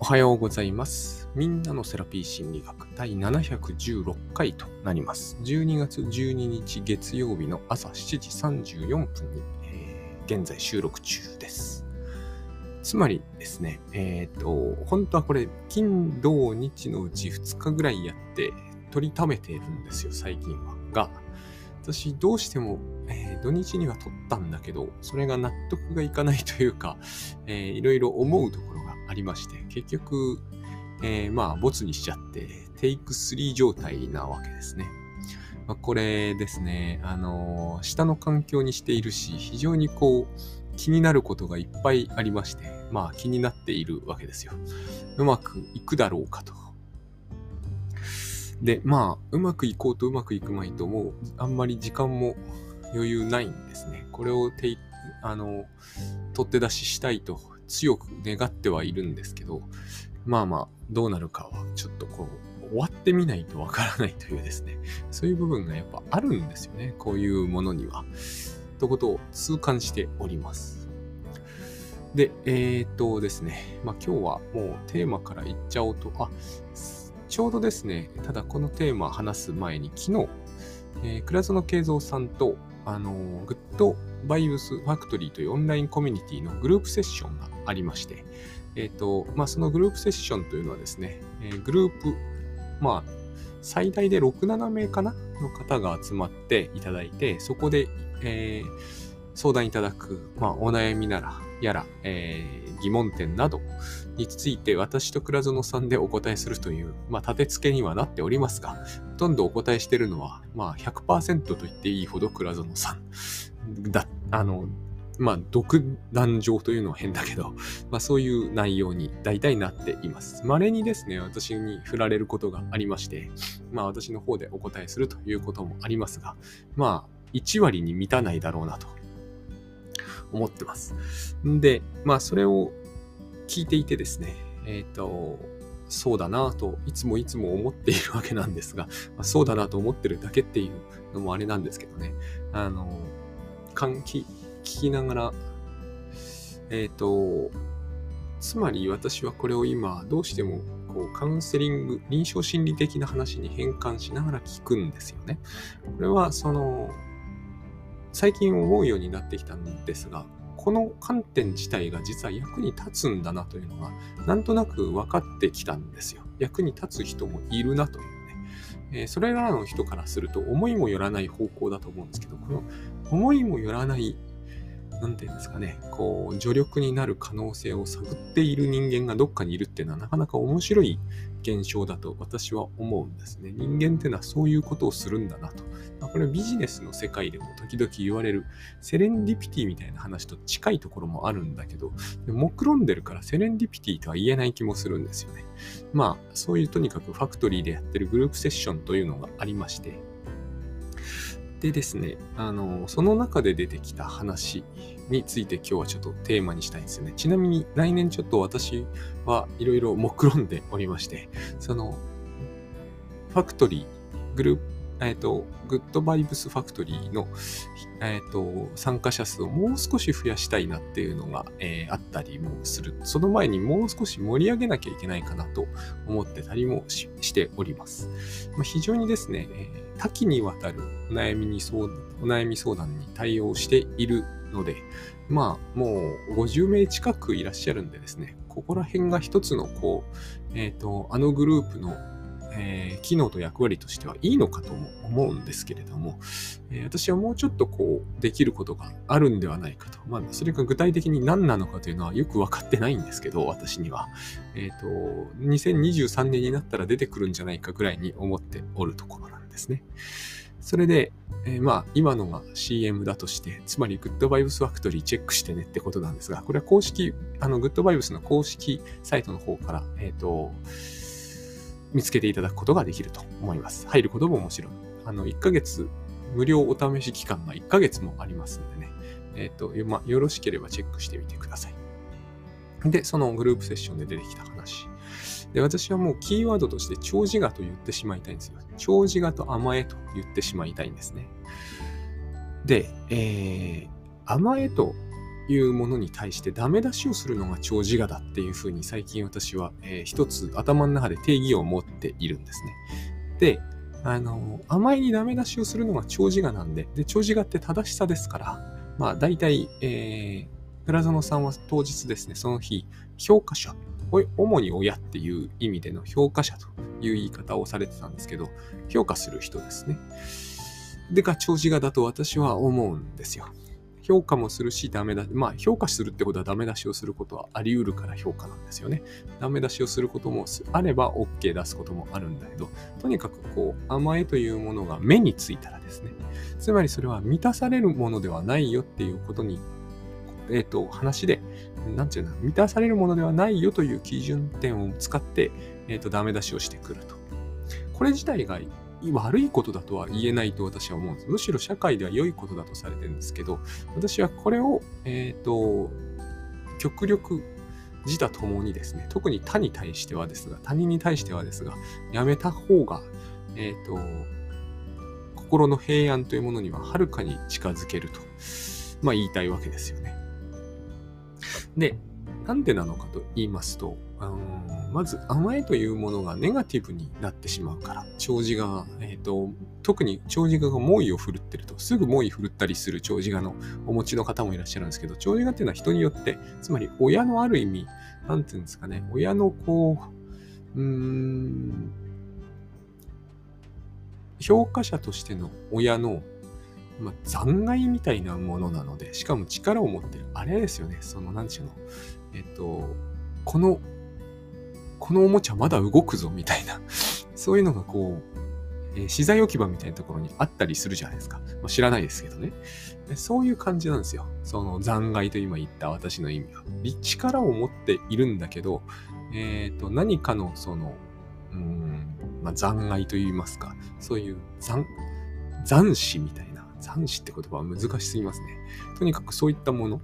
おはようございます。みんなのセラピー心理学第716回となります。12月12日月曜日の朝7時34分に、えー、現在収録中です。つまりですね、えっ、ー、と、本当はこれ、金、土、日のうち2日ぐらいやって取りためているんですよ、最近は。が、私どうしても、えー、土日には取ったんだけど、それが納得がいかないというか、えー、いろいろ思うところがありまして、結局、えー、まあ、ボツにしちゃって、テイク3状態なわけですね。まあ、これですね、あのー、下の環境にしているし、非常にこう、気になることがいっぱいありまして、まあ気になっているわけですよ。うまくいくだろうかと。で、まあ、うまくいこうとうまくいくまいと、もうあんまり時間も余裕ないんですね。これをテイあの、取って出ししたいと強く願ってはいるんですけど、まあまあ、どうなるかは、ちょっとこう、終わってみないとわからないというですね、そういう部分がやっぱあるんですよね、こういうものには。ということを痛感しております。で、えー、っとですね、まあ今日はもうテーマからいっちゃおうと、あ、ちょうどですね、ただこのテーマ話す前に昨日、えー、倉園慶三さんと、あのー、グッドバイブスファクトリーというオンラインコミュニティのグループセッションがありまして、えっ、ー、と、まあ、そのグループセッションというのはですね、えー、グループ、まあ、最大で6、7名かな？の方が集まっていただいて、そこで、えー、相談いただく、まあ、お悩みなら、やら、えー、疑問点などについて私と倉園さんでお答えするという、まあ、立て付けにはなっておりますが、ほとんどお答えしてるのは、まあ100%と言っていいほど倉園さんだ、あの、まあ、独壇場というのは変だけど、まあ、そういう内容に大体なっています。稀にですね、私に振られることがありまして、まあ、私の方でお答えするということもありますが、まあ、1割に満たないだろうなと思ってます。んで、まあ、それを聞いていてですね、えっ、ー、と、そうだなといつもいつも思っているわけなんですが、まあ、そうだなと思ってるだけっていうのもあれなんですけどね、あの、換気、聞きながら、えっ、ー、と、つまり私はこれを今どうしてもこうカウンセリング、臨床心理的な話に変換しながら聞くんですよね。これはその、最近思うようになってきたんですが、この観点自体が実は役に立つんだなというのが、なんとなく分かってきたんですよ。役に立つ人もいるなというね。え、それらの人からすると思いもよらない方向だと思うんですけど、この思いもよらないなんていうんですかね、こう、助力になる可能性を探っている人間がどっかにいるっていうのはなかなか面白い現象だと私は思うんですね。人間っていうのはそういうことをするんだなとま。これはビジネスの世界でも時々言われるセレンディピティみたいな話と近いところもあるんだけど、目論んでるからセレンディピティとは言えない気もするんですよね。まあ、そういうとにかくファクトリーでやってるグループセッションというのがありまして、でですね、あの、その中で出てきた話について今日はちょっとテーマにしたいんですよね。ちなみに来年ちょっと私はいろいろ目論んでおりまして、その、ファクトリー、グループ、えっ、ー、と、グッドバイブスファクトリーの、えっ、ー、と、参加者数をもう少し増やしたいなっていうのが、えー、あったりもする。その前にもう少し盛り上げなきゃいけないかなと思ってたりもしております。まあ、非常にですね、え多岐にわたるお悩みに相お悩み相談に対応しているので、まあ、もう50名近くいらっしゃるんでですね、ここら辺が一つの、こう、えっ、ー、と、あのグループのえー、機能と役割としてはいいのかとも思うんですけれども、えー、私はもうちょっとこう、できることがあるんではないかと。まあ、それが具体的に何なのかというのはよく分かってないんですけど、私には。えっ、ー、と、2023年になったら出てくるんじゃないかぐらいに思っておるところなんですですね。それで、えー、まあ、今のが CM だとして、つまり GoodVibes Factory チェックしてねってことなんですが、これは公式、あの、GoodVibes の公式サイトの方から、えっ、と、見つけていただくことができると思います。入ることももちろん。あの、1ヶ月、無料お試し期間が1ヶ月もありますんでね。えっ、ー、と、まよろしければチェックしてみてください。で、そのグループセッションで出てきた話。で、私はもうキーワードとして長寿画と言ってしまいたいんですよ。長寿画と甘えと言ってしまいたいんですね。で、えー、甘えというものに対してダメ出しをするのが長自我だっていうふうに最近私は、えー、一つ頭の中で定義を持っているんですね。で、あの、甘いにダメ出しをするのが長自我なんで、で、長自我って正しさですから、まあ大体、えー、倉園さんは当日ですね、その日、評価者、主に親っていう意味での評価者という言い方をされてたんですけど、評価する人ですね。でが長自我だと私は思うんですよ。評価もするし、ダメだ。まあ、評価するってことはダメ出しをすることはあり得るから評価なんですよね。ダメ出しをすることもあれば OK 出すこともあるんだけど、とにかくこう、甘えというものが目についたらですね、つまりそれは満たされるものではないよっていうことに、えっ、ー、と、話で、なんていうの、満たされるものではないよという基準点を使って、えっ、ー、と、ダメ出しをしてくると。これ自体が悪いことだとは言えないと私は思うんです。むしろ社会では良いことだとされてるんですけど、私はこれを、えっ、ー、と、極力自他ともにですね、特に他に対してはですが、他人に対してはですが、やめた方が、えっ、ー、と、心の平安というものにははるかに近づけると、まあ言いたいわけですよね。で、なんでなのかと言いますと、まず甘えというものがネガティブになってしまうから、長寿が、え、ー、と、特に長寿が猛威を振るってると、すぐ猛威振るったりする長寿がのお持ちの方もいらっしゃるんですけど、長寿がっていうのは人によって、つまり親のある意味、なんていうんですかね、親のこう、うーん、評価者としての親の、まあ、残骸みたいなものなので、しかも力を持ってる。あれですよね、その、なんちゅうの、えっと、このこのおもちゃまだ動くぞみたいな、そういうのがこう、えー、資材置き場みたいなところにあったりするじゃないですか。まあ、知らないですけどね。そういう感じなんですよ。その残骸と今言った私の意味は。力を持っているんだけど、えっ、ー、と、何かのその、うん、まあ、残骸と言いますか、そういう残、残死みたいな、残死って言葉は難しすぎますね。とにかくそういったもの、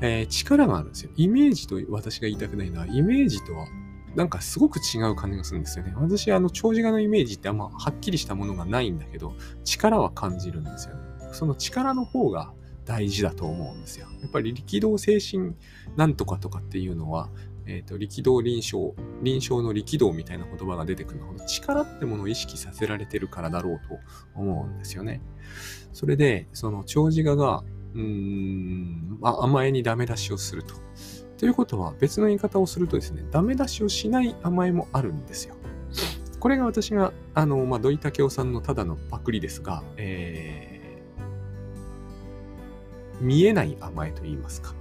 えー、力があるんですよ。イメージと私が言いたくないのは、イメージとはなんかすごく違う感じがするんですよね。私、あの、長寿画のイメージってあんまはっきりしたものがないんだけど、力は感じるんですよね。その力の方が大事だと思うんですよ。やっぱり力道精神なんとかとかっていうのは、え、ー、と、力道臨床、臨床の力道みたいな言葉が出てくるのは、力ってものを意識させられてるからだろうと思うんですよね。それで、その長寿画が、うーん、まあ、甘えにダメ出しをすると。ということは別の言い方をするとですね、ダメ出しをしない甘えもあるんですよ。これが私が、あの、まあ、土井武雄さんのただのパクリですが、えー、見えない甘えと言いますか。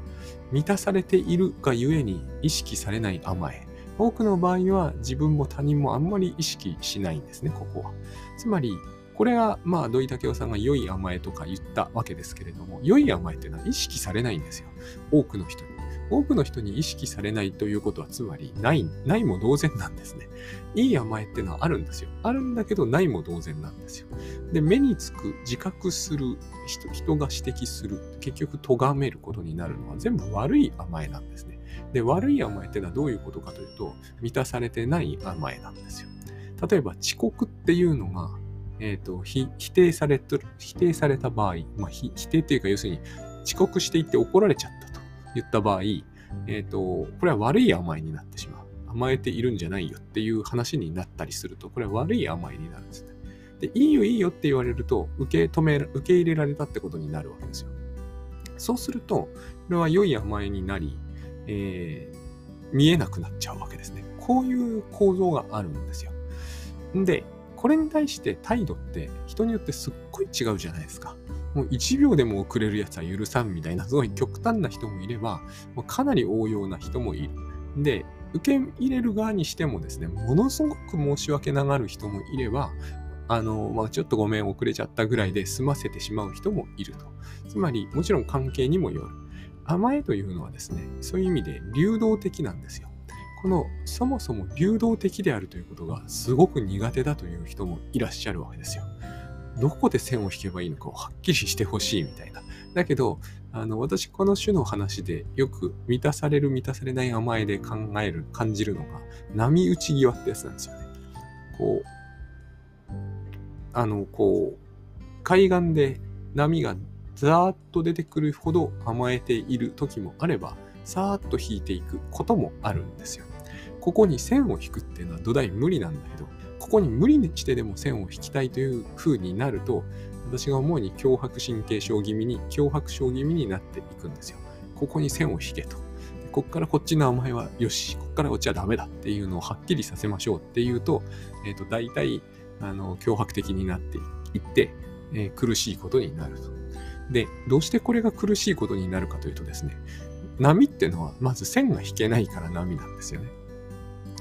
満たされているがゆえに意識されない甘え。多くの場合は自分も他人もあんまり意識しないんですね、ここは。つまり、これは、まあ、土井武雄さんが良い甘えとか言ったわけですけれども、良い甘えっていうのは意識されないんですよ。多くの人に。多くの人に意識されないということは、つまり、ない、ないも同然なんですね。いい甘えってのはあるんですよ。あるんだけど、ないも同然なんですよ。で、目につく、自覚する、人人が指摘する、結局、咎めることになるのは全部悪い甘えなんですね。で、悪い甘えってのはどういうことかというと、満たされてない甘えなんですよ。例えば、遅刻っていうのが、えっ、ー、と、否定され否定された場合、まあ、否定っていうか、要するに、遅刻していって怒られちゃったと。言った場合、えっ、ー、と、これは悪い甘えになってしまう。甘えているんじゃないよっていう話になったりすると、これは悪い甘えになるんですね。で、いいよいいよって言われると、受け止め、受け入れられたってことになるわけですよ。そうすると、これは良い甘えになり、えー、見えなくなっちゃうわけですね。こういう構造があるんですよ。で、これに対して態度って人によってすっごい違うじゃないですか。もう1秒でも遅れるやつは許さんみたいな、すごい極端な人もいれば、もうかなり応用な人もいる。で、受け入れる側にしてもですね、ものすごく申し訳ながる人もいれば、あの、まあ、ちょっとごめん遅れちゃったぐらいで済ませてしまう人もいると。つまり、もちろん関係にもよる。甘えというのはですね、そういう意味で流動的なんですよ。このそもそも流動的であるということがすごく苦手だという人もいらっしゃるわけですよ。どこで線を引けばいいのかをはっきりしてほしいみたいな。だけど、あの、私、この種の話でよく満たされる満たされない甘えで考える、感じるのが、波打ち際ってやつなんですよね。こう、あの、こう、海岸で波がザーッと出てくるほど甘えている時もあれば、さーっと引いていくこともあるんですよ。ここに線を引くっていうのは土台無理なんだけど、ここに無理にしてでも線を引きたいという風になると、私が思うに脅迫神経症気味に、脅迫症気味になっていくんですよ。ここに線を引けと。こっからこっちの甘えはよし、こっからこっちはダメだっていうのをはっきりさせましょうっていうと、えっ、ー、と、大体、あの、脅迫的になっていって、えー、苦しいことになると。で、どうしてこれが苦しいことになるかというとですね、波っていうのはまず線が引けないから波なんですよね。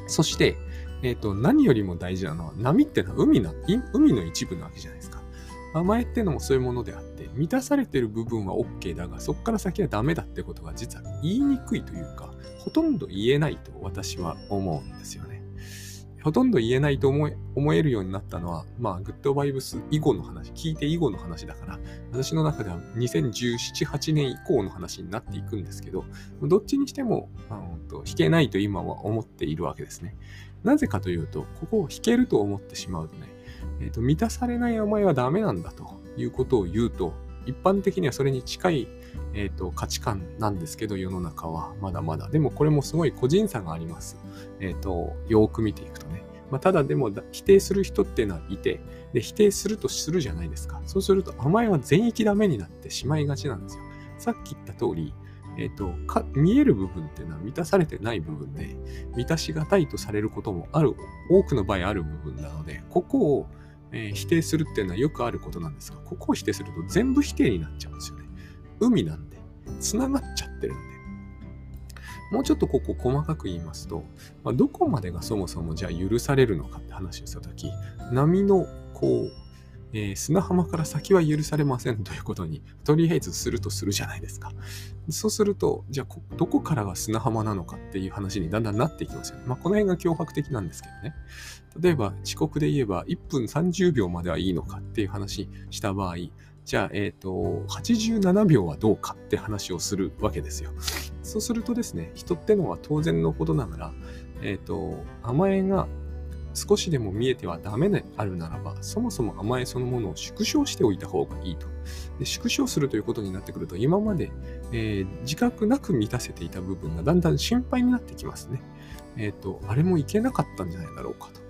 そして、えっ、ー、と、何よりも大事なのは、波ってのは海の海の一部なわけじゃないですか。甘えってのもそういうものであって、満たされてる部分は OK だが、そこから先はダメだってことが実は言いにくいというか、ほとんど言えないと私は思うんですよね。ほとんど言えないと思え思えるようになったのは、まあ、グッドバイブス以後の話、聞いて以後の話だから、私の中では2017、8年以降の話になっていくんですけど、どっちにしても、まあ、弾けないと今は思っているわけですね。なぜかというと、ここを弾けると思ってしまうとね、えーと、満たされない甘えはダメなんだということを言うと、一般的にはそれに近い、えーと、価値観なんですけど、世の中はまだまだ。でもこれもすごい個人差があります。えっ、ー、と、よく見ていくとね。まあ、ただでも否定する人っていうのはいてで、否定するとするじゃないですか。そうすると甘えは全域ダメになってしまいがちなんですよ。さっき言った通り、えっ、ー、とか、見える部分っていうのは満たされてない部分で、満たしがたいとされることもある、多くの場合ある部分なので、ここを、えー、否定するっていうのはよくあることなんですが、ここを否定すると全部否定になっちゃうんですよね。海なんで、繋がっちゃってるんで。もうちょっとここ細かく言いますと、まあ、どこまでがそもそもじゃあ許されるのかって話をしたとき、波のこう、えー、砂浜から先は許されませんということに、とりあえずするとするじゃないですか。そうすると、じゃあ、どこからが砂浜なのかっていう話にだんだんなっていきますよね。まあ、この辺が脅迫的なんですけどね。例えば、遅刻で言えば、1分30秒まではいいのかっていう話した場合、じゃあ、えっ、ー、と、87秒はどうかって話をするわけですよ。そうするとですね、人ってのは当然のことながら、えっ、ー、と、甘えが少しでも見えてはダメであるならば、そもそも甘えそのものを縮小しておいた方がいいと。で縮小するということになってくると、今まで、えー、自覚なく満たせていた部分がだんだん心配になってきますね。えっ、ー、と、あれもいけなかったんじゃないだろうかと。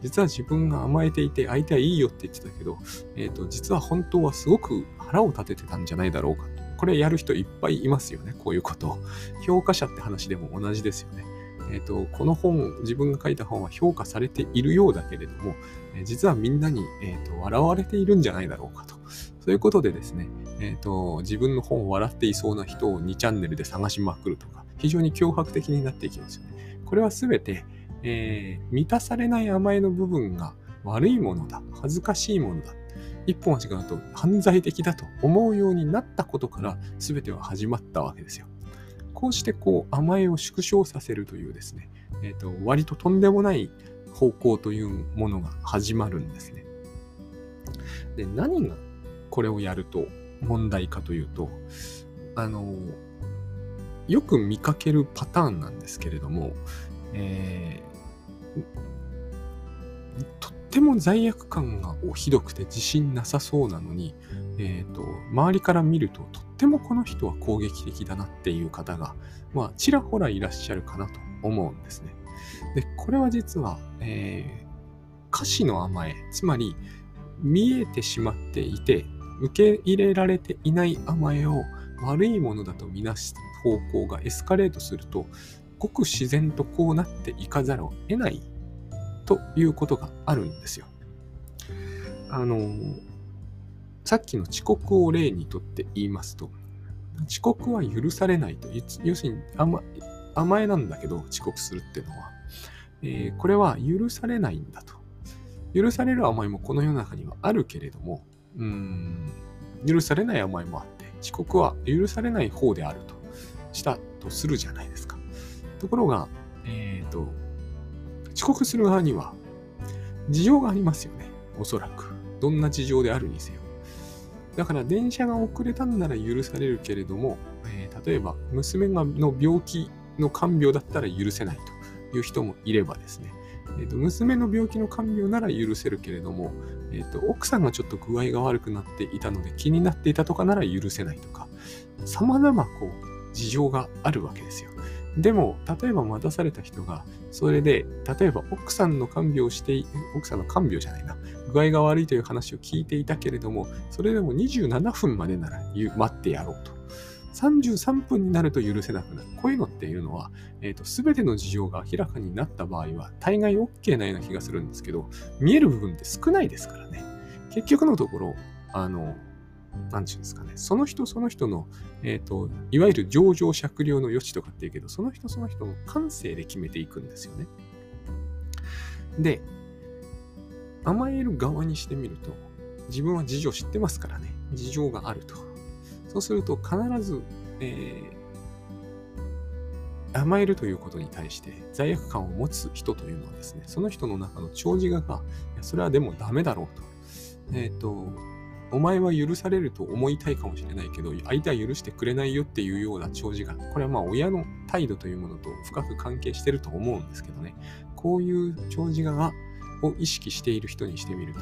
実は自分が甘えていて、相手はいいよって言ってたけど、えっ、ー、と、実は本当はすごく腹を立ててたんじゃないだろうかと。これやる人いっぱいいますよね、こういうことを。評価者って話でも同じですよね。えーと、この本、自分が書いた本は評価されているようだけれども、えー、実はみんなに、えーと、笑われているんじゃないだろうかと。そういうことでですね、えーと、自分の本を笑っていそうな人を2チャンネルで探しまくるとか、非常に脅迫的になっていきますよね。これはすべて、えー、満たされない甘えの部分が悪いものだ、恥ずかしいものだ、一歩間違うと犯罪的だと思うようになったことから全ては始まったわけですよ。こうしてこう甘えを縮小させるというですね、えーと、割ととんでもない方向というものが始まるんですね。で、何がこれをやると問題かというと、あの、よく見かけるパターンなんですけれども、え、とっても罪悪感がひどくて自信なさそうなのに、えーと、周りから見るととってもこの人は攻撃的だなっていう方が、まあ、ちらほらいらっしゃるかなと思うんですね。で、これは実は、えー、歌詞の甘え、つまり見えてしまっていて、受け入れられていない甘えを悪いものだとみなす方向がエスカレートすると、ごく自然とこうなっていかざるを得ないということがあるんですよ。あの、さっきの遅刻を例にとって言いますと、遅刻は許されないと。要するに甘甘えなんだけど、遅刻するっていうのは。えー、これは許されないんだと。許される甘えもこの世の中にはあるけれども、うん、許されない甘えもあって、遅刻は許されない方であるとしたとするじゃないですか。ところが、えっ、ー、と、遅刻する側には事情がありますよね。おそらく。どんな事情であるにせよ。だから電車が遅れたんなら許されるけれども、えー、例えば娘がの病気の看病だったら許せないという人もいればですね、えーと、娘の病気の看病なら許せるけれども、えーと、奥さんがちょっと具合が悪くなっていたので気になっていたとかなら許せないとか、様々こう、事情があるわけですよ。でも、例えば待たされた人が、それで、例えば奥さんの看病をして、奥さんの看病じゃないな、具合が悪いという話を聞いていたけれども、それでも27分までなら待ってやろうと。33分になると許せなくなる。こういうのっていうのは、え、ー、と、すべての事情が明らかになった場合は、大概 OK なような気がするんですけど、見える部分って少ないですからね。結局のところ、あの、なんていうんですかね、その人その人の、えっ、ー、と、いわゆる上場酌量の余地とかっていうけど、その人その人の感性で決めていくんですよね。で、甘える側にしてみると、自分は事情知ってますからね、事情があると。そうすると必ず、えー、甘えるということに対して罪悪感を持つ人というのはですね、その人の中の長寿画が、それはでもダメだろうと。えっ、ー、と、お前は許されると思いたいかもしれないけど、相手は許してくれないよっていうような長寿が、これはまあ親の態度というものと深く関係してると思うんですけどね、こういう長寿画を意識している人にしてみると、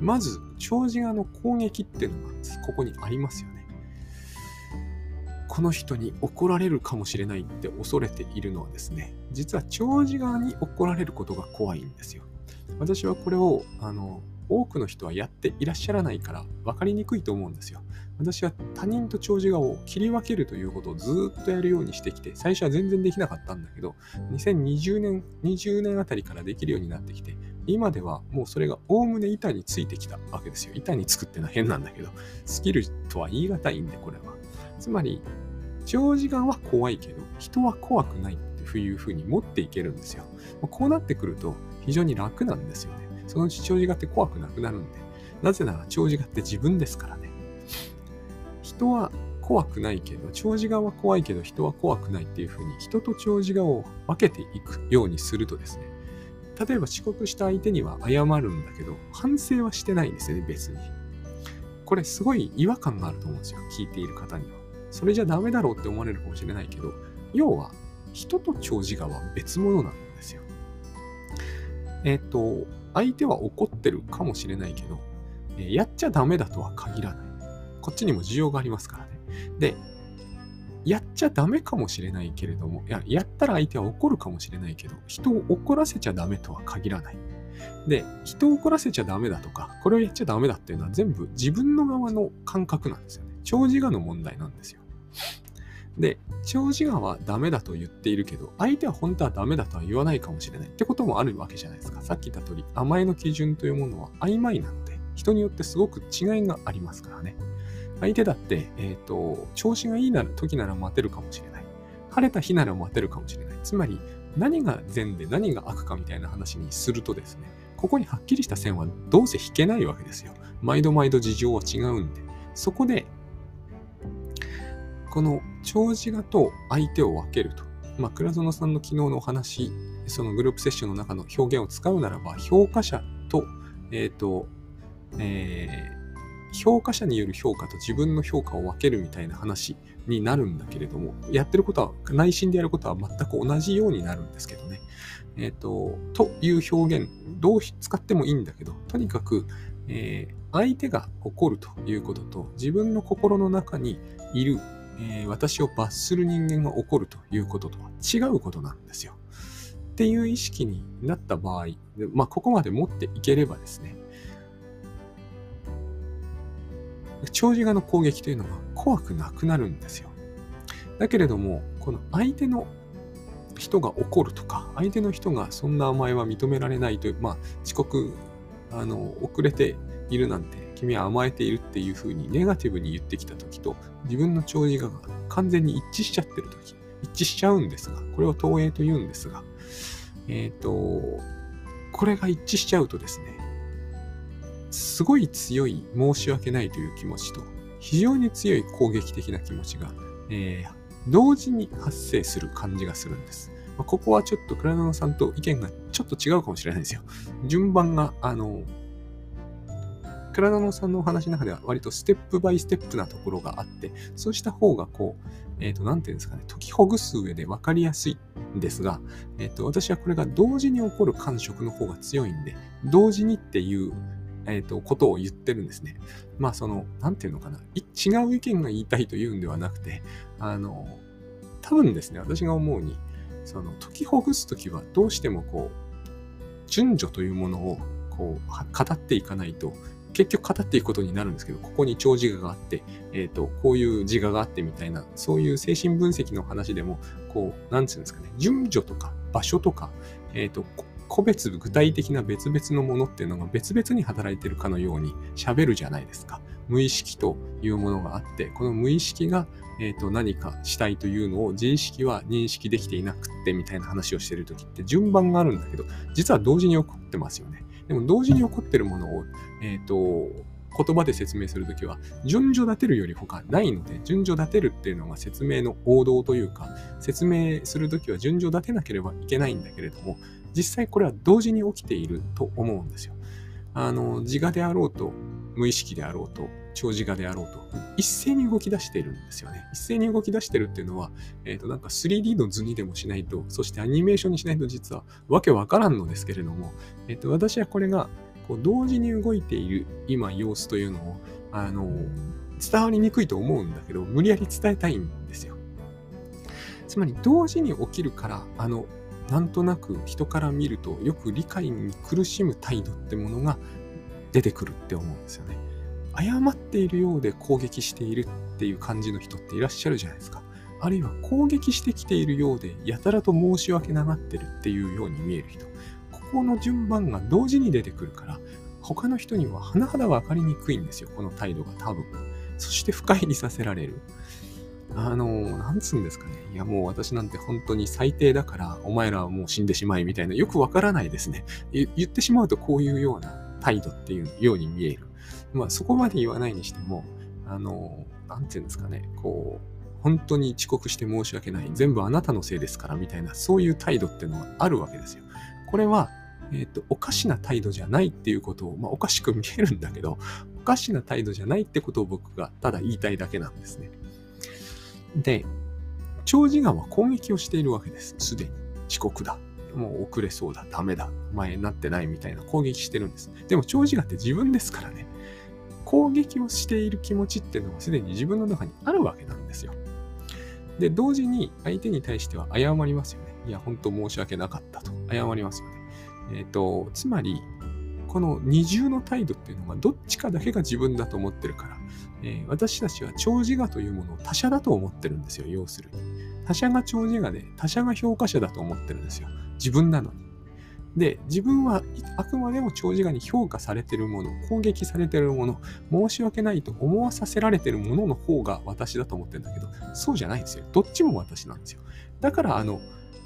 まず、長寿画の攻撃っていうのがここにありますよね。この人に怒られるかもしれないって恐れているのはですね、実は長寿側に怒られることが怖いんですよ。私はこれを、あの、多くの人はやっていらっしゃらないから分かりにくいと思うんですよ。私は他人と長寿顔を切り分けるということをずっとやるようにしてきて、最初は全然できなかったんだけど、2020年、20年あたりからできるようになってきて、今ではもうそれがおおむね板についてきたわけですよ。板につくってのは変なんだけど、スキルとは言い難いんで、これは。つまり、長時間は怖いけど、人は怖くないっていうふうに持っていけるんですよ。こうなってくると非常に楽なんですよね。そのうち長寿画って怖くなくなるんで。なぜなら長寿画って自分ですからね。人は怖くないけど、長寿画は怖いけど人は怖くないっていうふうに人と長寿画を分けていくようにするとですね、例えば遅刻した相手には謝るんだけど、反省はしてないんですよね、別に。これすごい違和感があると思うんですよ、聞いている方には。それじゃダメだろうって思われるかもしれないけど、要は、人と長寿側は別物なんですよ。えっ、と、相手は怒ってるかもしれないけど、えやっちゃダメだとは限らない。こっちにも需要がありますからね。で、やっちゃダメかもしれないけれども、いや、やったら相手は怒るかもしれないけど、人を怒らせちゃダメとは限らない。で、人を怒らせちゃダメだとか、これをやっちゃダメだっていうのは全部自分の側の感覚なんですよね。長寿我の問題なんですよ。で、長寿我はダメだと言っているけど、相手は本当はダメだとは言わないかもしれないってこともあるわけじゃないですか。さっき言った通り、甘えの基準というものは曖昧なので、人によってすごく違いがありますからね。相手だって、えっ、ー、と、調子がいいなら時なら待てるかもしれない。晴れた日なら待てるかもしれない。つまり、何が善で何が悪かみたいな話にするとですね、ここにはっきりした線はどうせ引けないわけですよ。毎度毎度事情は違うんで。そこでこの長寿画と相手を分けると。まあ、倉園さんの昨日のお話、そのグループセッションの中の表現を使うならば、評価者と、え、ー、と、えー、評価者による評価と自分の評価を分けるみたいな話になるんだけれども、やってることは、内心でやることは全く同じようになるんですけどね。えっ、ー、と、という表現、どう使ってもいいんだけど、とにかく、えー、相手が怒るということと、自分の心の中にいるえー、私を罰する人間が起こるということとは違うことなんですよ。っていう意識になった場合、まあ、ここまで持っていければですね、長寿画の攻撃というのは怖くなくなるんですよ。だけれども、この相手の人が怒るとか、相手の人がそんな甘えは認められないという、まあ、遅刻、あの、遅れているなんて、君は甘えているっていうふうにネガティブに言ってきたときと、自分の長寿が完全に一致しちゃってるとき、一致しちゃうんですが、これを投影と言うんですが、えっ、ー、と、これが一致しちゃうとですね、すごい強い申し訳ないという気持ちと、非常に強い攻撃的な気持ちが、えー、同時に発生する感じがするんです。まあ、ここはちょっと倉野さんと意見がちょっと違うかもしれないですよ。順番が、あの、倉田さんのお話の中では割とステップバイステップなところがあって、そうした方がこう、えっ、ー、と、なんていうんですかね、解きほぐす上で分かりやすいんですが、えっ、ー、と、私はこれが同時に起こる感触の方が強いんで、同時にっていうえっ、ー、と、ことを言ってるんですね。まあ、その、なんていうのかな。違う意見が言いたいというんではなくて、あの、多分ですね、私が思うに、その、解きほぐすときはどうしてもこう、順序というものを、こう、語っていかないと、結局語っていくことになるんですけど、ここに長自我があって、えっ、ー、と、こういう自我があってみたいな、そういう精神分析の話でも、こう、なんつうんですかね、順序とか場所とか、えっ、ー、と、個別具体的な別々のものっていうのが別々に働いてるかのように喋るじゃないですか。無意識というものがあって、この無意識が、えーと、何かしたいというのを自意識は認識できていなくってみたいな話をしてるときって順番があるんだけど、実は同時に起こってますよね。でも同時に起こってるものを、えっ、ー、と、言葉で説明するときは、順序立てるより他ないので、順序立てるっていうのが説明の王道というか、説明するときは順序立てなければいけないんだけれども、実際これは同時に起きていると思うんですよ。あの、自我であろうと、無意識であろうと、超自我であろうと、一斉に動き出しているんですよね。一斉に動き出してるっていうのは、えっ、ー、と、なんか 3D の図にでもしないと、そしてアニメーションにしないと実はわけわからんのですけれども、えっ、ー、と、私はこれが、こう、同時に動いている今様子というのを、あの、伝わりにくいと思うんだけど、無理やり伝えたいんですよ。つまり、同時に起きるから、あの、なんとなく人から見るとよく理解に苦しむ態度ってものが出てくるって思うんですよね。謝っているようで攻撃しているっていう感じの人っていらっしゃるじゃないですか。あるいは攻撃してきているようでやたらと申し訳ながってるっていうように見える人。ここの順番が同時に出てくるから他の人には甚だ分かりにくいんですよ。この態度が多分。そして不快にさせられる。あの、なんつうんですかね。いや、もう私なんて本当に最低だから、お前らはもう死んでしまいみたいな、よくわからないですね。言ってしまうとこういうような態度っていうように見える。まあ、そこまで言わないにしても、あの、なんていうんですかね。こう、本当に遅刻して申し訳ない。全部あなたのせいですから、みたいな、そういう態度っていうのがあるわけですよ。これは、えっ、ー、と、おかしな態度じゃないっていうことを、まあ、おかしく見えるんだけど、おかしな態度じゃないってことを僕がただ言いたいだけなんですね。で、長時間は攻撃をしているわけです。すでに。遅刻だ。もう遅れそうだ。ダメだ。前になってないみたいな攻撃してるんです。でも長時間って自分ですからね。攻撃をしている気持ちっていうのはすでに自分の中にあるわけなんですよ。で、同時に相手に対しては謝りますよね。いや、本当申し訳なかったと。謝りますよね。えっ、ー、と、つまり、この二重の態度っていうのがどっちかだけが自分だと思ってるから、えー、私たちは長自我というものを他者だと思ってるんですよ、要するに。他者が長自我で、他者が評価者だと思ってるんですよ。自分なのに。で、自分はあくまでも長自我に評価されているもの、攻撃されているもの、申し訳ないと思わさせられているものの方が私だと思ってるんだけど、そうじゃないんですよ。どっちも私なんですよ。だから、あの、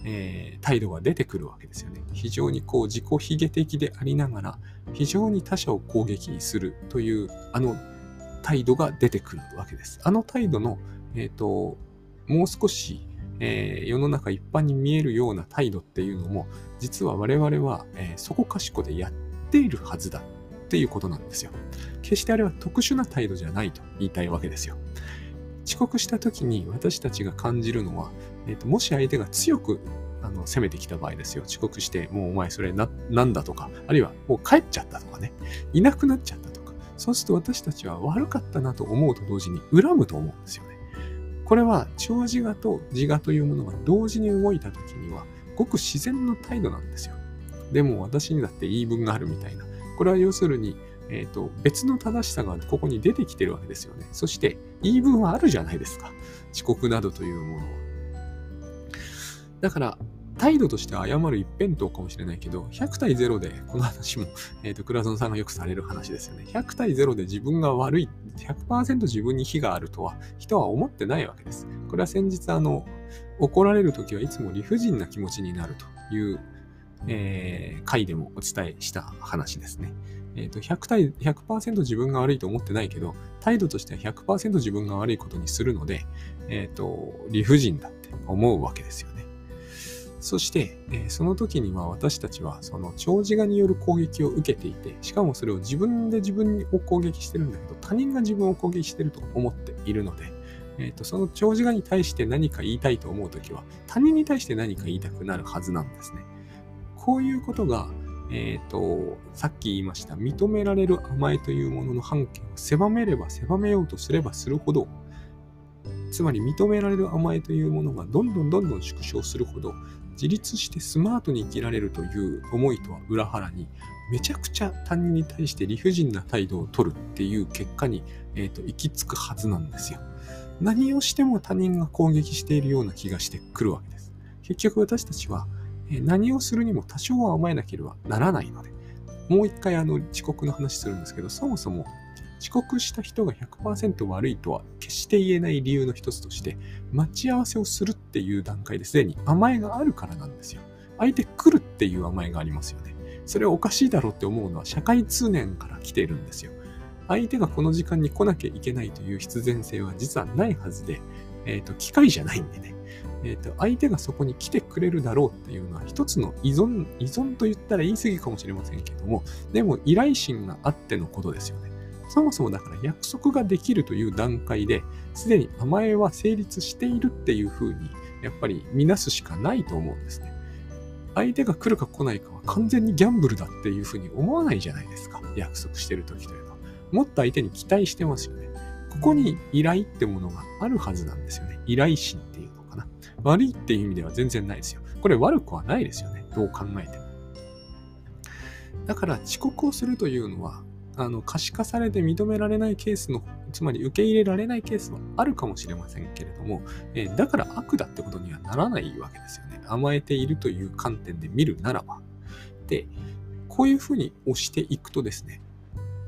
えー、態度が出てくるわけですよね。非常にこう自己卑下的でありながら、非常に他者を攻撃にするという、あの態度が出てくるわけです。あの態度の、えっ、ー、と、もう少し、えー、世の中一般に見えるような態度っていうのも、実は我々は、えー、そこかしこでやっているはずだっていうことなんですよ。決してあれは特殊な態度じゃないと言いたいわけですよ。遅刻した時に私たちが感じるのは、えーと、もし相手が強くあの攻めてきた場合ですよ。遅刻して、もうお前それな、なんだとか、あるいはもう帰っちゃったとかね、いなくなっちゃったとか、そうすると私たちは悪かったなと思うと同時に恨むと思うんですよね。これは、長自我と自我というものが同時に動いた時には、ごく自然の態度なんですよ。でも私にだって言い分があるみたいな。これは要するに、えっ、ー、と、別の正しさがここに出てきてるわけですよね。そして、言い分はあるじゃないですか。遅刻などというものは。だから、態度として謝る一辺倒かもしれないけど、100対0で、この話も、えっ、ー、と、倉園さんがよくされる話ですよね。100対0で自分が悪い、100%自分に非があるとは、人は思ってないわけです。これは先日、あの、怒られるときはいつも理不尽な気持ちになるという、えー、回でもお伝えした話ですね。えっ、ー、と、100対100%自分が悪いと思ってないけど、態度としては100%自分が悪いことにするので、えっ、ー、と、理不尽だって思うわけですよね。そして、え、その時には私たちはその長寿画による攻撃を受けていて、しかもそれを自分で自分を攻撃してるんだけど、他人が自分を攻撃してると思っているので、えーと、その長寿画に対して何か言いたいと思う時は、他人に対して何か言いたくなるはずなんですね。こういうことが、えっ、ー、と、さっき言いました、認められる甘えというものの半径を狭めれば狭めようとすればするほど、つまり認められる甘えというものがどんどんどんどん縮小するほど、自立してスマートに生きられるという思いとは裏腹に、めちゃくちゃ他人に対して理不尽な態度を取るっていう結果に、えーと、行き着くはずなんですよ。何をしても他人が攻撃しているような気がしてくるわけです。結局私たちは、何をするにも多少は甘えなければならないので、もう一回あの遅刻の話するんですけど、そもそも遅刻した人が100%悪いとは決して言えない理由の一つとして、待ち合わせをするっていう段階ですでに甘えがあるからなんですよ。相手来るっていう甘えがありますよね。それはおかしいだろうって思うのは社会通念から来ているんですよ。相手がこの時間に来なきゃいけないという必然性は実はないはずで、えっ、ー、と、機械じゃないんでね。えっ、ー、と、相手がそこに来てくれるだろうっていうのは一つの依存、依存と言ったら言い過ぎかもしれませんけども、でも依頼心があってのことですよね。そもそもだから約束ができるという段階で、すでに甘えは成立しているっていうふうに、やっぱり見なすしかないと思うんですね。相手が来るか来ないかは完全にギャンブルだっていうふうに思わないじゃないですか。約束してる時というのは。もっと相手に期待してますよね。ここに依頼ってものがあるはずなんですよね。依頼心っていうのかな。悪いっていう意味では全然ないですよ。これ悪くはないですよね。どう考えても。だから遅刻をするというのは、あの可視化されて認められないケースの、つまり受け入れられないケースはあるかもしれませんけれども、え、だから悪だってことにはならないわけですよね。甘えているという観点で見るならば。で、こういうふうに押していくとですね、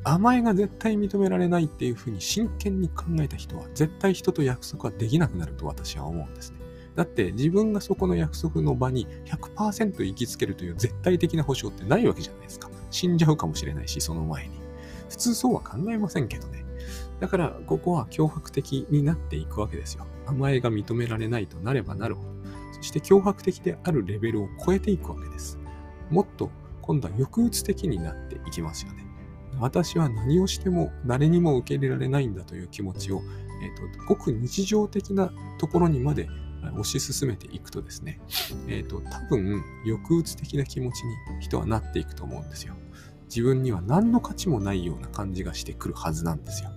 甘えが絶対認められないっていうふうに真剣に考えた人は絶対人と約束はできなくなると私は思うんですね。だって自分がそこの約束の場に100%行きつけるという絶対的な保証ってないわけじゃないですか。死んじゃうかもしれないし、その前に。普通そうは考えませんけどね。だから、ここは脅迫的になっていくわけですよ。甘えが認められないとなればなるほど。そして脅迫的であるレベルを超えていくわけです。もっと今度は抑うつ的になっていきますよね。私は何をしても誰にも受け入れられないんだという気持ちを、えーと、ごく日常的なところにまで推し進めていくとですね、えーと、多分抑うつ的な気持ちに人はなっていくと思うんですよ。自分には何の価値もないような感じがしてくるはずなんですよ。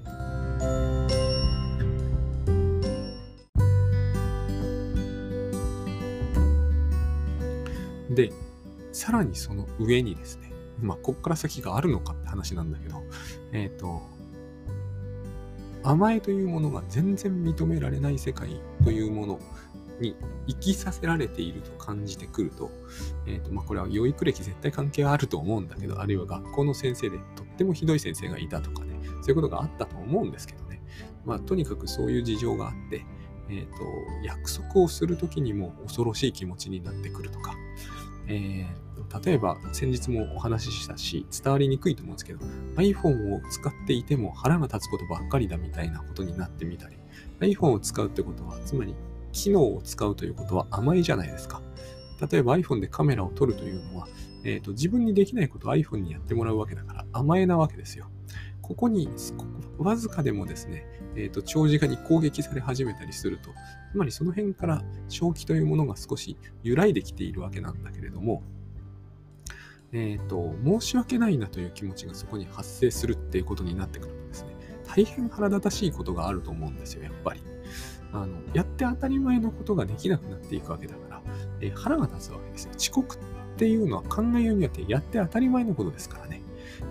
で、さらにその上にですね、まあ、こっから先があるのかって話なんだけど、えっ、ー、と、甘えというものが全然認められない世界というものに生きさせられていると感じてくると、えっ、ー、と、まあ、これは養育歴絶対関係あると思うんだけど、あるいは学校の先生でとってもひどい先生がいたとかね、そういうことがあったと思うんですけどね。まあ、とにかくそういう事情があって、えっ、ー、と、約束をするときにも恐ろしい気持ちになってくるとか、えー、例えば先日もお話ししたし伝わりにくいと思うんですけど iPhone を使っていても腹が立つことばっかりだみたいなことになってみたり iPhone を使うってことはつまり機能を使うということは甘いじゃないですか。例えば iPhone でカメラを撮るというのは、えーと、自分にできないことを iPhone にやってもらうわけだから甘えなわけですよ。ここにわずかでもですね、えーと、長時間に攻撃され始めたりすると、つまりその辺から正気というものが少し揺らいできているわけなんだけれども、えっ、ー、と、申し訳ないなという気持ちがそこに発生するっていうことになってくるとですね、大変腹立たしいことがあると思うんですよ、やっぱり。あの、やって当たり前のことができなくなっていくわけだから、えー、腹が立つわけですよ。遅刻っていうのは考えようによってやって当たり前のことですからね。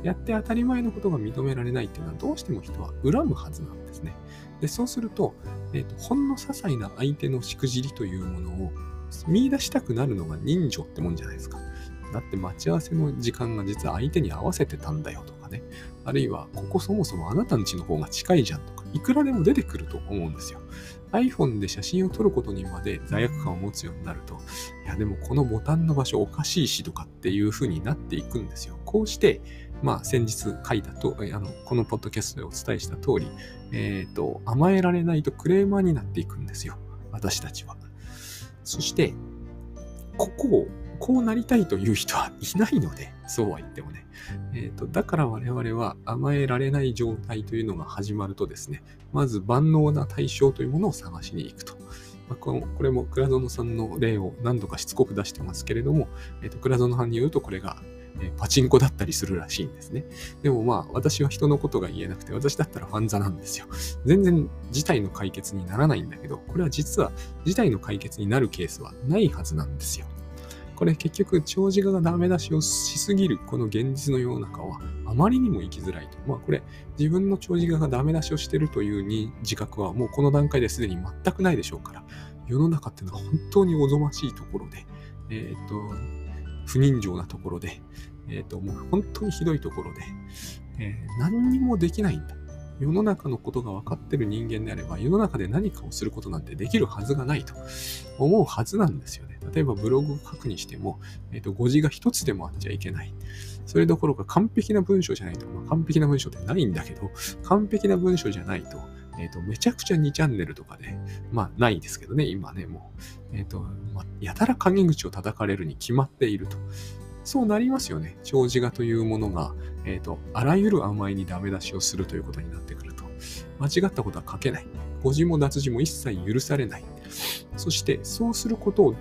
やって当たり前のことが認められないっていうのはどうしても人は恨むはずなんですね。で、そうすると、えーと、ほんの些細な相手のしくじりというものを見出したくなるのが人情ってもんじゃないですか。だって待ち合わせの時間が実は相手に合わせてたんだよとかね。あるいは、ここそもそもあなたんちの方が近いじゃんと、いくらでも出てくると思うんですよ。iPhone で写真を撮ることにまで罪悪感を持つようになると、いやでもこのボタンの場所おかしいしとかっていう風になっていくんですよ。こうして、まあ先日書いたと、あの、このポッドキャストでお伝えした通り、えっ、ー、と、甘えられないとクレーマーになっていくんですよ。私たちは。そして、ここをこうなりたいという人はいないので、そうは言ってもね。えーと、だから我々は甘えられない状態というのが始まるとですね、まず万能な対象というものを探しに行くと。まあ、ここれも倉園さんの例を何度かしつこく出してますけれども、えーと、倉園さんに言うとこれがえパチンコだったりするらしいんですね。でもまあ、私は人のことが言えなくて、私だったらファンザなんですよ。全然事態の解決にならないんだけど、これは実は事態の解決になるケースはないはずなんですよ。これ結局、長寿がダメ出しをしすぎるこの現実の世の中はあまりにも生きづらいと。まあこれ、自分の長寿がダメ出しをしてるというに自覚はもうこの段階ですでに全くないでしょうから、世の中っていうのは本当におぞましいところで、えっ、と、不人情なところで、えっ、と、もう本当にひどいところで、えー、何にもできないんだ。世の中のことが分かってる人間であれば、世の中で何かをすることなんてできるはずがないと思うはずなんですよね。例えばブログを書くにしても、えっ、ー、と、語字が一つでもあっちゃいけない。それどころか完璧な文章じゃないと、まあ、完璧な文章ってないんだけど、完璧な文章じゃないと、えっ、ー、と、めちゃくちゃ2チャンネルとかで、まあ、ないですけどね、今ね、もう。えっ、ー、と、まあ、やたら陰口を叩かれるに決まっていると。そうなりますよね。長寿画というものが、えっ、ー、と、あらゆる甘えにダメ出しをするということになってくると、間違ったことは書けない。誤字も脱字も一切許されない。そして、そうすることを、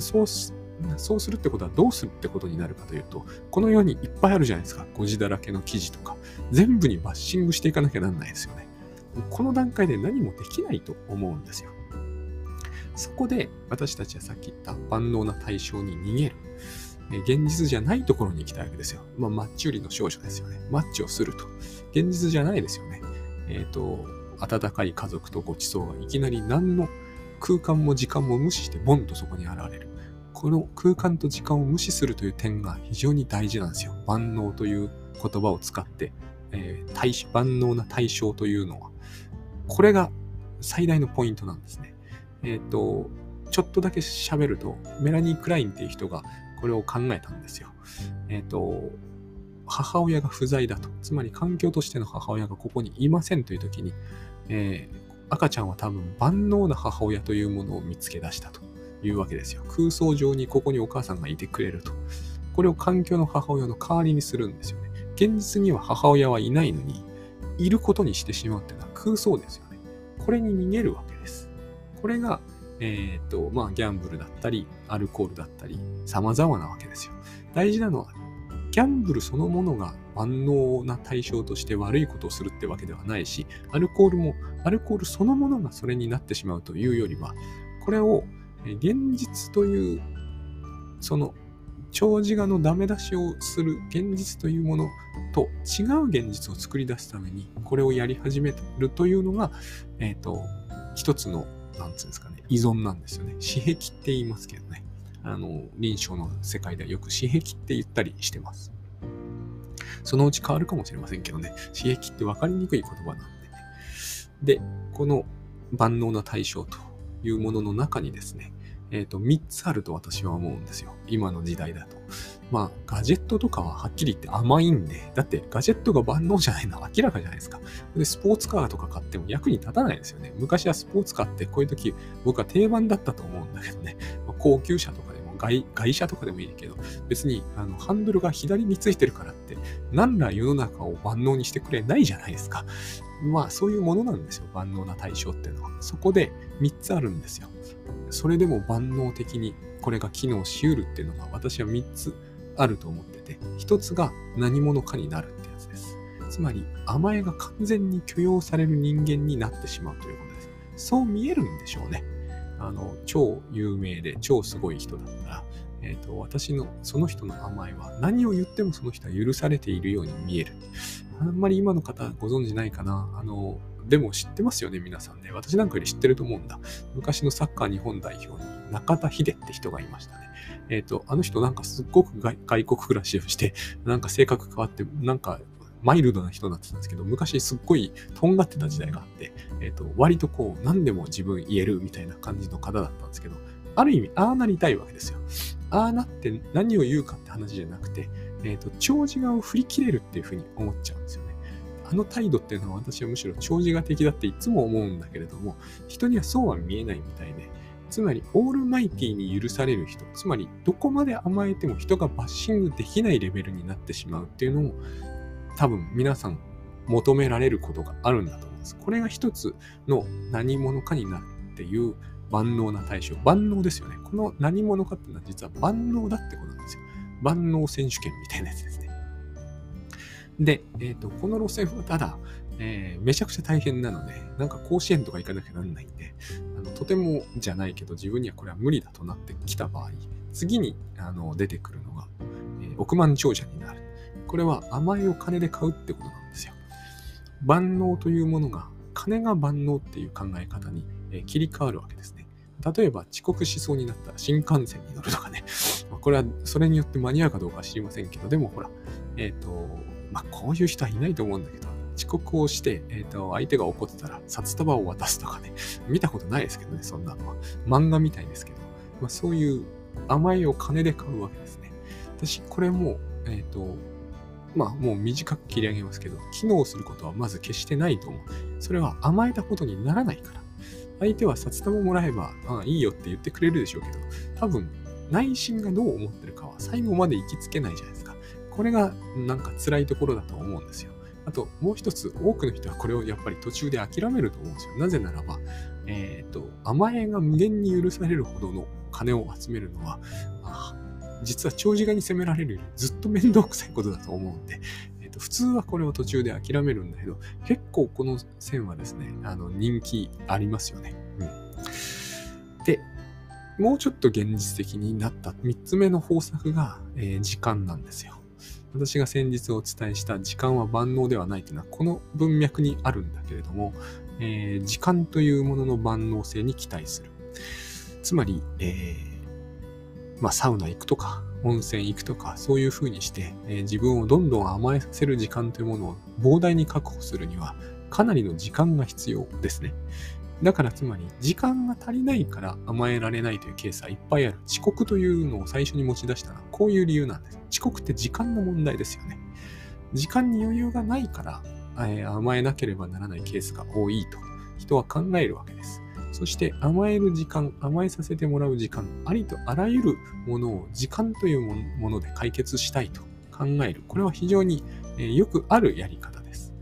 そうす、そうするってことはどうするってことになるかというと、この世にいっぱいあるじゃないですか。誤字だらけの記事とか。全部にバッシングしていかなきゃなんないですよね。この段階で何もできないと思うんですよ。そこで私たちはさっき言った万能な対象に逃げる。現実じゃないところに行きたいわけですよ。まあ、マッチ売りの少女ですよね。マッチをすると。現実じゃないですよね。えっ、ー、と、温かい家族とご馳走がいきなり何の空間も時間も無視してボンとそこに現れる。この空間と時間を無視するという点が非常に大事なんですよ。万能という言葉を使って、えー、対万能な対象というのは。これが最大のポイントなんですね。えっ、ー、と、ちょっとだけ喋ると、メラニー・クラインっていう人がこれを考えたんですよ。えっ、ー、と、母親が不在だと。つまり環境としての母親がここにいませんという時に、えー、赤ちゃんは多分万能な母親というものを見つけ出したというわけですよ。空想上にここにお母さんがいてくれると。これを環境の母親の代わりにするんですよね。現実には母親はいないのに、いることにしてしまうっていうのは空想ですよね。これに逃げるわけです。これがえっ、と、まあ、ギャンブルだったり、アルコールだったり、様々なわけですよ。大事なのは、ギャンブルそのものが万能な対象として悪いことをするってわけではないし、アルコールも、アルコールそのものがそれになってしまうというよりは、これを現実という、その、長寿画のダメ出しをする現実というものと違う現実を作り出すために、これをやり始めるというのが、えっ、ー、と、一つのなんつうんですかね、依存なんですよね。私癖って言いますけどね。あの、臨床の世界ではよく私癖って言ったりしてます。そのうち変わるかもしれませんけどね。私癖って分かりにくい言葉なんでね。で、この万能な対象というものの中にですね、えっ、ー、と、3つあると私は思うんですよ。今の時代だと。まあ、ガジェットとかははっきり言って甘いんで、だってガジェットが万能じゃないのは明らかじゃないですか。で、スポーツカーとか買っても役に立たないですよね。昔はスポーツカーってこういう時、僕は定番だったと思うんだけどね。まあ、高級車とかでも外、外車とかでもいいけど、別にあのハンドルが左についてるからって、何ら世の中を万能にしてくれないじゃないですか。まあ、そういうものなんですよ。万能な対象っていうのは。そこで3つあるんですよ。それでも万能的にこれが機能しうるっていうのが私は3つあると思ってて、1つが何者かになるってやつです。つまり甘えが完全に許容される人間になってしまうということです。そう見えるんでしょうね。あの、超有名で超すごい人だったら、えっ、ー、と、私の、その人の甘えは何を言ってもその人は許されているように見える。あんまり今の方ご存知ないかな。あの、でも知ってますよね、皆さんね。私なんかより知ってると思うんだ。昔のサッカー日本代表に中田秀って人がいましたね。えっ、ー、と、あの人なんかすっごく外国暮らしをして、なんか性格変わって、なんかマイルドな人になってたんですけど、昔すっごいとんがってた時代があって、えっ、ー、と、割とこう、何でも自分言えるみたいな感じの方だったんですけど、ある意味、ああなりたいわけですよ。ああなって何を言うかって話じゃなくて、えっ、ー、と、長寿画を振り切れるっていうふうに思っちゃうんですよね。あの態度っていうのは私はむしろ長寿画的だっていつも思うんだけれども、人にはそうは見えないみたいで、つまり、オールマイティに許される人、つまり、どこまで甘えても人がバッシングできないレベルになってしまうっていうのを、多分皆さん求められることがあるんだと思います。これが一つの何者かになるっていう万能な対象。万能ですよね。この何者かっていうのは実は万能だってことなんですよ。万能選手権みたいなやつですね。で、えっ、ー、と、この路線はただ、えー、めちゃくちゃ大変なので、なんか甲子園とか行かなきゃなんないんで、あのとてもじゃないけど自分にはこれは無理だとなってきた場合、次にあの出てくるのが、えー、億万長者になる。これは甘えを金で買うってことなんですよ。万能というものが、金が万能っていう考え方に、え、切り替わるわけですね。例えば遅刻しそうになったら新幹線に乗るとかね。まこれはそれによって間に合うかどうかは知りませんけど、でもほら、えっ、ー、と、まあこういう人はいないと思うんだけど、遅刻をして、えっ、ー、と、相手が怒ってたら札束を渡すとかね、見たことないですけどね、そんなのは。漫画みたいですけど、まあ、そういう甘えを金で買うわけですね。私、これも、えっ、ー、と、まあ、もう短く切り上げますけど、機能することはまず決してないと思う。それは甘えたことにならないから。相手は札束もらえば、ああ、いいよって言ってくれるでしょうけど、多分、内心がどう思ってるかは最後まで行きつけないじゃないですか。これがなんか辛いところだと思うんですよ。あと、もう一つ、多くの人はこれをやっぱり途中で諦めると思うんですよ。なぜならば、えっ、ー、と、甘えが無限に許されるほどの金を集めるのは、あ実は長時間に責められるよりずっと面倒くさいことだと思うんで、ーと、普通はこれを途中で諦めるんだけど、結構この線はですね、あの人気ありますよね。うん、で、もうちょっと現実的になった3つ目の方策が、えー、時間なんですよ。私が先日お伝えした時間は万能ではないというのはこの文脈にあるんだけれども、えー、時間というものの万能性に期待する。つまり、えー、まあ、サウナ行くとか、温泉行くとか、そういうふうにして、えー、自分をどんどん甘えさせる時間というものを膨大に確保するには、かなりの時間が必要ですね。だからつまり、時間が足りないから甘えられないというケースはいっぱいある。遅刻というのを最初に持ち出したのは、こういう理由なんです。遅刻って時間の問題ですよね。時間に余裕がないから、えー、甘えなければならないケースが多いと、人は考えるわけです。そして甘える時間、甘えさせてもらう時間、ありとあらゆるものを時間というもので解決したいと考える。これは非常に、よくあるやり方です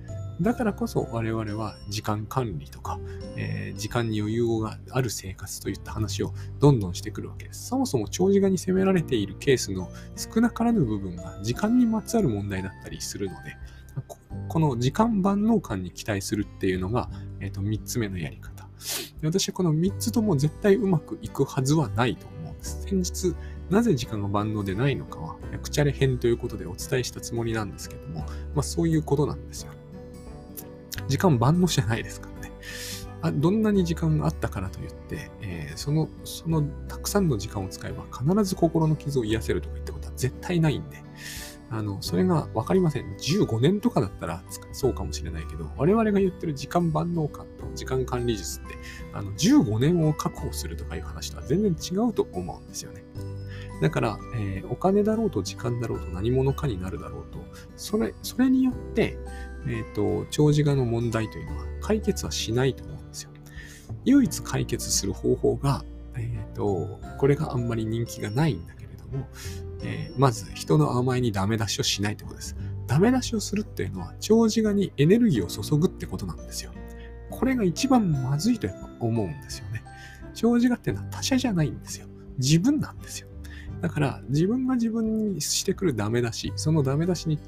だからこそ我々は時間管理とか、えー、時間に余裕がある生活といった話をどんどんしてくるわけです。そもそも長時間に責められているケースの少なからぬ部分が時間にまつわる問題だったりするので、この時間万能感に期待するっていうのが、えー、と3つ目のやり方。私はこの3つとも絶対うまくいくはずはないと思うんです。先日、なぜ時間が万能でないのかは、役チャレ編ということでお伝えしたつもりなんですけども、まあそういうことなんですよ。時間万能じゃないですからね。あどんなに時間があったからといって、えー、その、そのたくさんの時間を使えば必ず心の傷を癒せるとか言ったことは絶対ないんで、あの、それがわかりません。15年とかだったらそうかもしれないけど、我々が言ってる時間万能感と時間管理術って、あの、15年を確保するとかいう話とは全然違うと思うんですよね。だから、えー、お金だろうと時間だろうと何者かになるだろうと、それ、それによって、えっ、ー、と、長寿画の問題というのは解決はしないと思うんですよ。唯一解決する方法が、えっ、ー、と、これがあんまり人気がないんだけれども、えー、まず人の甘えにダメ出しをしないということです。ダメ出しをするっていうのは、長寿画にエネルギーを注ぐってことなんですよ。これが一番まずいとやっぱ思うんですよね。長寿画っていうのは他者じゃないんですよ。自分なんですよ。だから、自分が自分にしてくるダメ出し、そのダメ出しに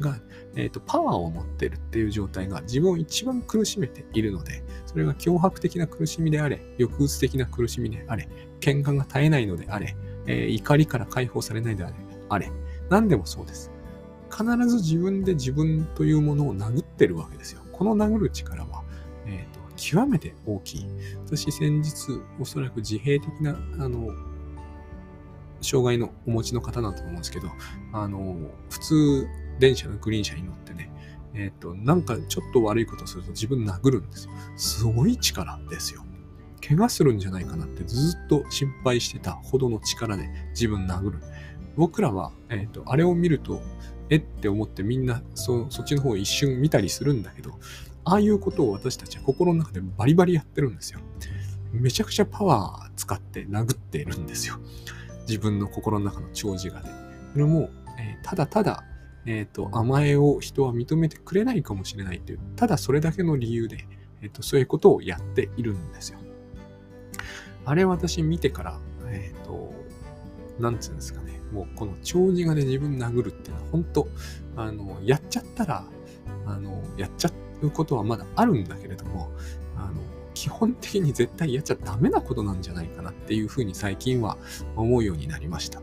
が、えーと、パワーを持ってるっていう状態が自分を一番苦しめているので、それが脅迫的な苦しみであれ、抑うつ的な苦しみであれ、喧嘩が絶えないのであれ、えー、怒りから解放されないであれ、あれ、何でもそうです。必ず自分で自分というものを殴ってるわけですよ。この殴る力は、えーと、極めて大きい。私先日、おそらく自閉的な、あの、障害のお持ちの方だと思うんですけど、あの、普通、電車のグリーン車に乗ってね、えっ、ー、と、なんかちょっと悪いことすると自分殴るんですよ。すごい力ですよ。怪我するんじゃないかなってずっと心配してたほどの力で自分殴る。僕らは、えっ、ー、と、あれを見ると、えって思ってみんなそそっちの方を一瞬見たりするんだけど、ああいうことを私たちは心の中でバリバリやってるんですよ。めちゃくちゃパワー使って殴っているんですよ。自分の心の中の長寿がで。それも、えー、ただただ、えっ、ー、と、甘えを人は認めてくれないかもしれないという、ただそれだけの理由で、えっ、ー、と、そういうことをやっているんですよ。あれ私見てから、えっ、と、なんつうんですかね。もうこの長寿がで自分殴るっていうのは本当、あの、やっちゃったら、あの、やっちゃうことはまだあるんだけれども、あの、基本的に絶対やっちゃダメなことなんじゃないかなっていうふうに最近は思うようになりました。